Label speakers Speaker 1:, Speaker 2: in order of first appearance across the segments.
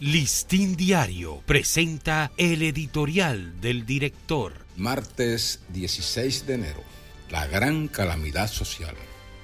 Speaker 1: Listín Diario presenta el editorial del director.
Speaker 2: Martes 16 de enero. La gran calamidad social.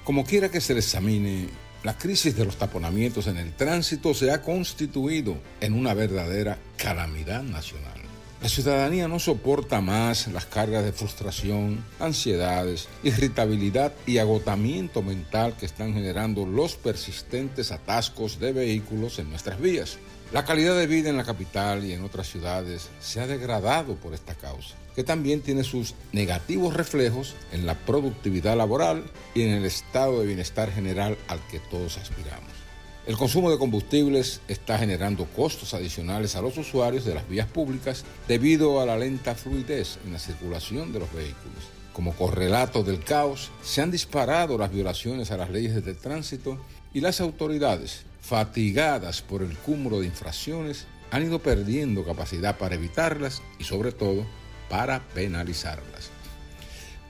Speaker 2: Como quiera que se le examine, la crisis de los taponamientos en el tránsito se ha constituido en una verdadera calamidad nacional. La ciudadanía no soporta más las cargas de frustración, ansiedades, irritabilidad y agotamiento mental que están generando los persistentes atascos de vehículos en nuestras vías. La calidad de vida en la capital y en otras ciudades se ha degradado por esta causa, que también tiene sus negativos reflejos en la productividad laboral y en el estado de bienestar general al que todos aspiramos. El consumo de combustibles está generando costos adicionales a los usuarios de las vías públicas debido a la lenta fluidez en la circulación de los vehículos. Como correlato del caos, se han disparado las violaciones a las leyes de tránsito y las autoridades, fatigadas por el cúmulo de infracciones, han ido perdiendo capacidad para evitarlas y sobre todo para penalizarlas.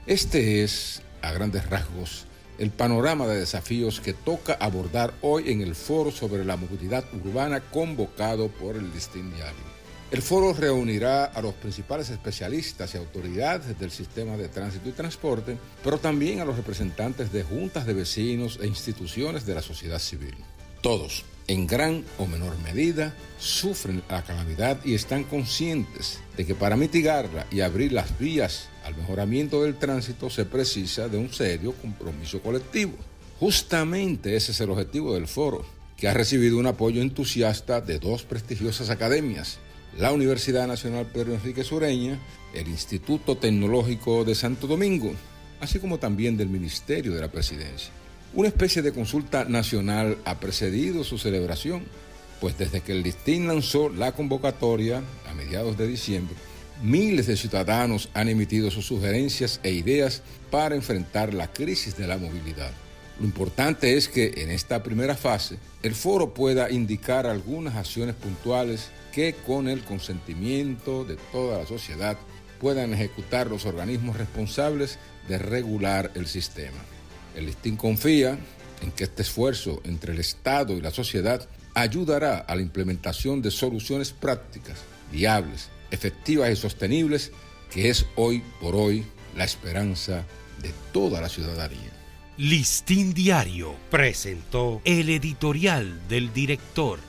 Speaker 2: Este es, a grandes rasgos, el panorama de desafíos que toca abordar hoy en el foro sobre la movilidad urbana convocado por el Distin Diario. El foro reunirá a los principales especialistas y autoridades del sistema de tránsito y transporte, pero también a los representantes de juntas de vecinos e instituciones de la sociedad civil. Todos, en gran o menor medida, sufren la calamidad y están conscientes de que para mitigarla y abrir las vías al mejoramiento del tránsito se precisa de un serio compromiso colectivo. Justamente ese es el objetivo del foro, que ha recibido un apoyo entusiasta de dos prestigiosas academias, la Universidad Nacional Pedro Enrique Sureña, el Instituto Tecnológico de Santo Domingo, así como también del Ministerio de la Presidencia. Una especie de consulta nacional ha precedido su celebración, pues desde que el listín lanzó la convocatoria a mediados de diciembre, miles de ciudadanos han emitido sus sugerencias e ideas para enfrentar la crisis de la movilidad. Lo importante es que en esta primera fase el foro pueda indicar algunas acciones puntuales que con el consentimiento de toda la sociedad puedan ejecutar los organismos responsables de regular el sistema. El listín confía en que este esfuerzo entre el Estado y la sociedad ayudará a la implementación de soluciones prácticas, viables, efectivas y sostenibles, que es hoy por hoy la esperanza de toda la ciudadanía.
Speaker 1: Listín Diario presentó el editorial del director